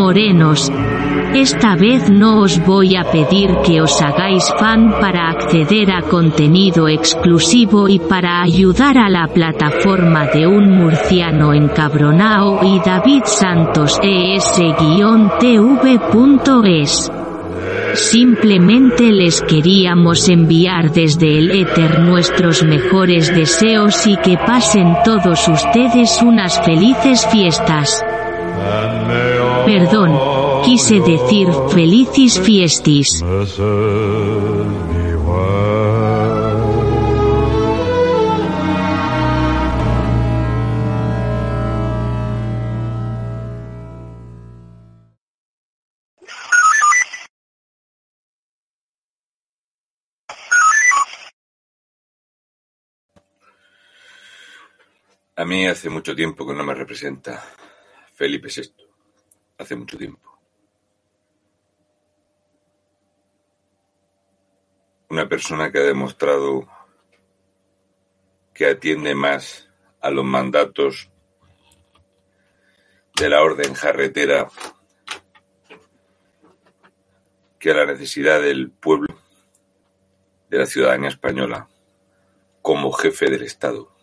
Morenos. Esta vez no os voy a pedir que os hagáis fan para acceder a contenido exclusivo y para ayudar a la plataforma de un murciano encabronao y David Santos es-tv.es. Simplemente les queríamos enviar desde el éter nuestros mejores deseos y que pasen todos ustedes unas felices fiestas. Perdón, quise decir felicis fiestis. A mí hace mucho tiempo que no me representa Felipe VI. Hace mucho tiempo. Una persona que ha demostrado que atiende más a los mandatos de la orden jarretera que a la necesidad del pueblo, de la ciudadanía española, como jefe del Estado.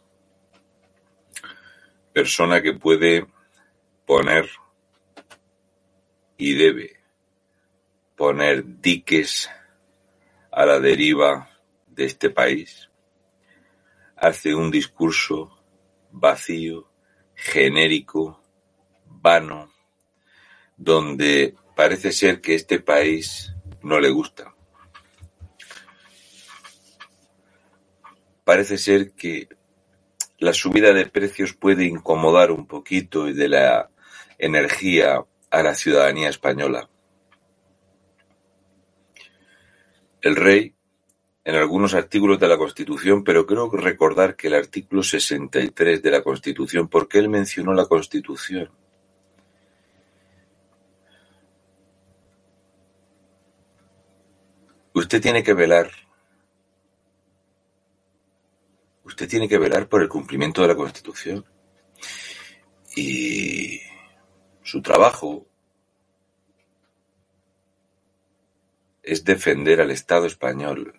Persona que puede poner y debe poner diques a la deriva de este país. Hace un discurso vacío, genérico, vano, donde parece ser que este país no le gusta. Parece ser que la subida de precios puede incomodar un poquito y de la energía a la ciudadanía española. El rey, en algunos artículos de la Constitución, pero creo recordar que el artículo 63 de la Constitución, porque él mencionó la Constitución. Usted tiene que velar. Usted tiene que velar por el cumplimiento de la Constitución. Y su trabajo es defender al Estado español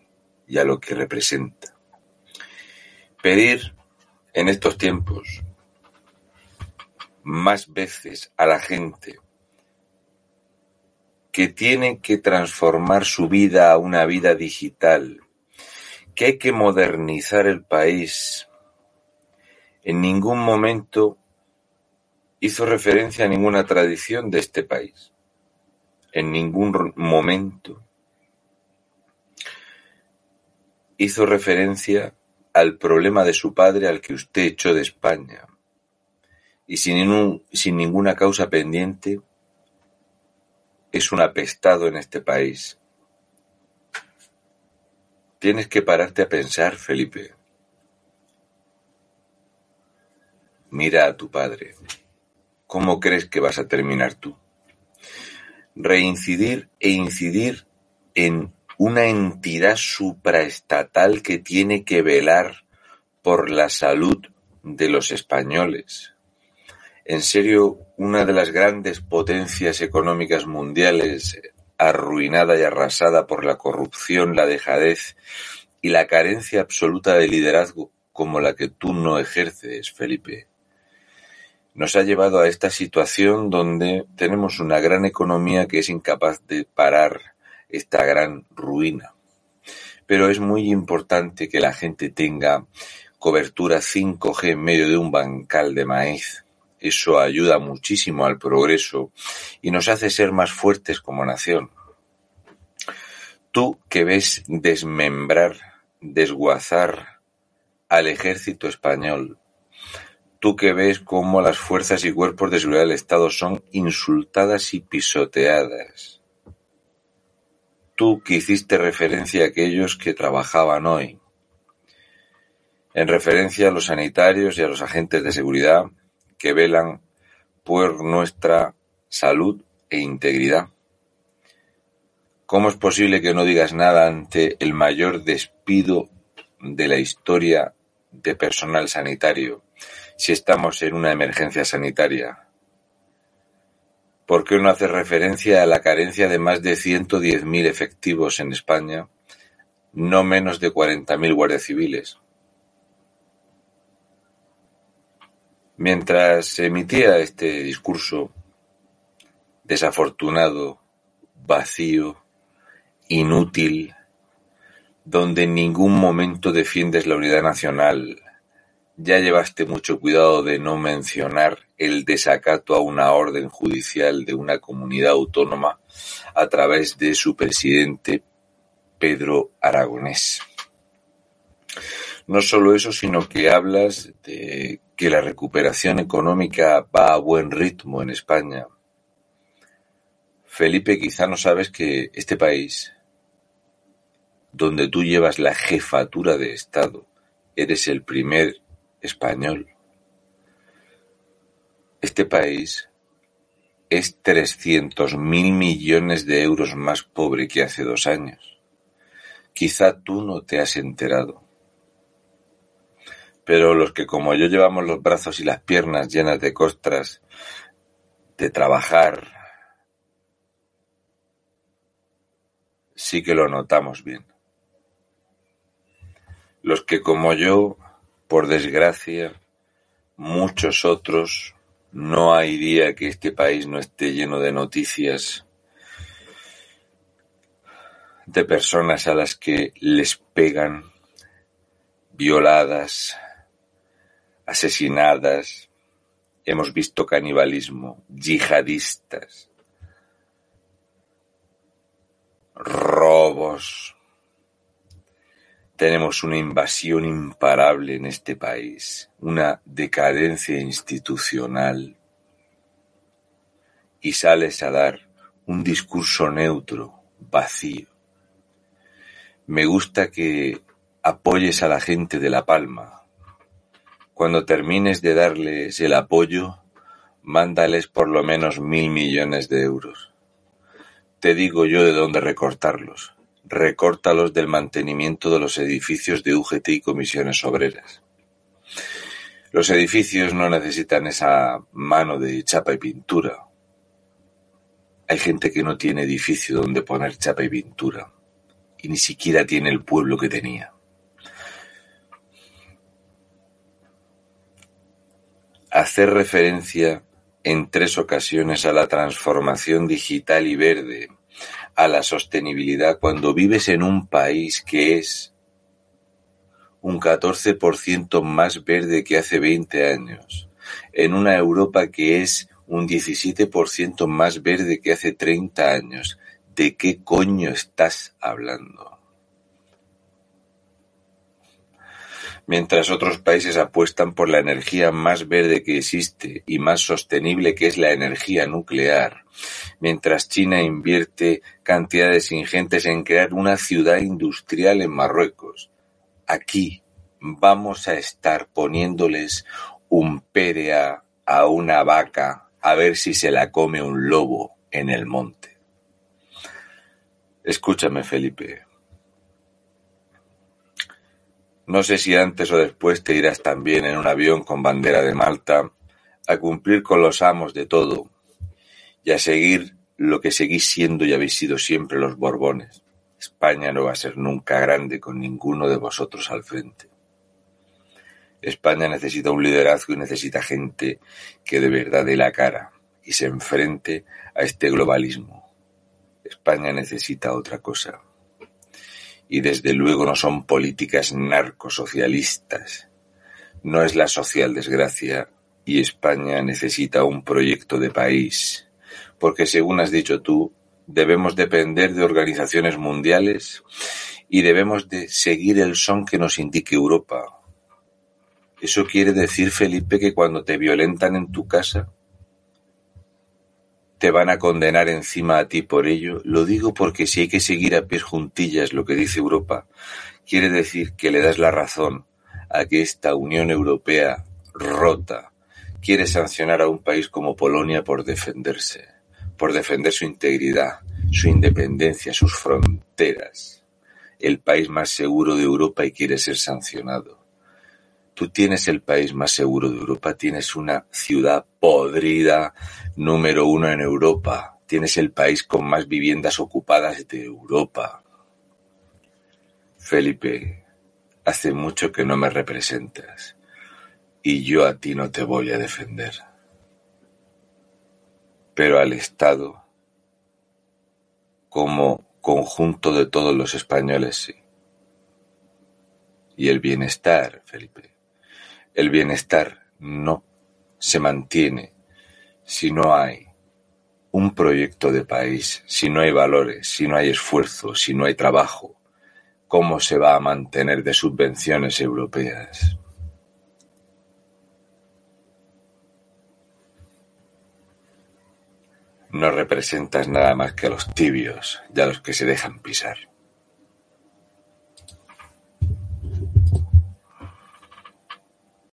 y a lo que representa. Pedir en estos tiempos más veces a la gente que tiene que transformar su vida a una vida digital, que hay que modernizar el país. En ningún momento hizo referencia a ninguna tradición de este país. En ningún momento hizo referencia al problema de su padre al que usted echó de España. Y sin, ningún, sin ninguna causa pendiente, es un apestado en este país. Tienes que pararte a pensar, Felipe. Mira a tu padre. ¿Cómo crees que vas a terminar tú? Reincidir e incidir en una entidad supraestatal que tiene que velar por la salud de los españoles. En serio, una de las grandes potencias económicas mundiales arruinada y arrasada por la corrupción, la dejadez y la carencia absoluta de liderazgo como la que tú no ejerces, Felipe nos ha llevado a esta situación donde tenemos una gran economía que es incapaz de parar esta gran ruina. Pero es muy importante que la gente tenga cobertura 5G en medio de un bancal de maíz. Eso ayuda muchísimo al progreso y nos hace ser más fuertes como nación. Tú que ves desmembrar, desguazar al ejército español, Tú que ves cómo las fuerzas y cuerpos de seguridad del Estado son insultadas y pisoteadas. Tú que hiciste referencia a aquellos que trabajaban hoy. En referencia a los sanitarios y a los agentes de seguridad que velan por nuestra salud e integridad. ¿Cómo es posible que no digas nada ante el mayor despido de la historia de personal sanitario si estamos en una emergencia sanitaria. ¿Por qué no haces referencia a la carencia de más de ciento diez mil efectivos en España, no menos de cuarenta mil guardias civiles? Mientras emitía este discurso desafortunado, vacío, inútil, donde en ningún momento defiendes la unidad nacional, ya llevaste mucho cuidado de no mencionar el desacato a una orden judicial de una comunidad autónoma a través de su presidente Pedro Aragonés. No solo eso, sino que hablas de que la recuperación económica va a buen ritmo en España. Felipe, quizá no sabes que este país, donde tú llevas la jefatura de Estado, eres el primer español. Este país es trescientos mil millones de euros más pobre que hace dos años. Quizá tú no te has enterado. Pero los que como yo llevamos los brazos y las piernas llenas de costras, de trabajar, sí que lo notamos bien. Los que como yo por desgracia, muchos otros, no hay día que este país no esté lleno de noticias de personas a las que les pegan, violadas, asesinadas, hemos visto canibalismo, yihadistas, robos, tenemos una invasión imparable en este país, una decadencia institucional, y sales a dar un discurso neutro, vacío. Me gusta que apoyes a la gente de La Palma. Cuando termines de darles el apoyo, mándales por lo menos mil millones de euros. Te digo yo de dónde recortarlos recórtalos del mantenimiento de los edificios de UGT y comisiones obreras. Los edificios no necesitan esa mano de chapa y pintura. Hay gente que no tiene edificio donde poner chapa y pintura y ni siquiera tiene el pueblo que tenía. Hacer referencia en tres ocasiones a la transformación digital y verde a la sostenibilidad cuando vives en un país que es un 14% más verde que hace 20 años, en una Europa que es un 17% más verde que hace 30 años. ¿De qué coño estás hablando? Mientras otros países apuestan por la energía más verde que existe y más sostenible que es la energía nuclear, mientras China invierte cantidades ingentes en crear una ciudad industrial en Marruecos. Aquí vamos a estar poniéndoles un PDA a una vaca a ver si se la come un lobo en el monte. Escúchame, Felipe. No sé si antes o después te irás también en un avión con bandera de Malta a cumplir con los amos de todo y a seguir lo que seguís siendo y habéis sido siempre los Borbones. España no va a ser nunca grande con ninguno de vosotros al frente. España necesita un liderazgo y necesita gente que de verdad dé la cara y se enfrente a este globalismo. España necesita otra cosa y desde luego no son políticas narcosocialistas. No es la social desgracia y España necesita un proyecto de país, porque según has dicho tú, debemos depender de organizaciones mundiales y debemos de seguir el son que nos indique Europa. Eso quiere decir, Felipe, que cuando te violentan en tu casa, te van a condenar encima a ti por ello, lo digo porque si hay que seguir a pies juntillas lo que dice Europa, quiere decir que le das la razón a que esta Unión Europea rota. Quiere sancionar a un país como Polonia por defenderse, por defender su integridad, su independencia, sus fronteras, el país más seguro de Europa y quiere ser sancionado. Tú tienes el país más seguro de Europa, tienes una ciudad podrida número uno en Europa, tienes el país con más viviendas ocupadas de Europa. Felipe, hace mucho que no me representas y yo a ti no te voy a defender. Pero al Estado, como conjunto de todos los españoles, sí. Y el bienestar, Felipe, el bienestar no se mantiene si no hay un proyecto de país, si no hay valores, si no hay esfuerzo, si no hay trabajo. ¿Cómo se va a mantener de subvenciones europeas? No representas nada más que a los tibios y a los que se dejan pisar.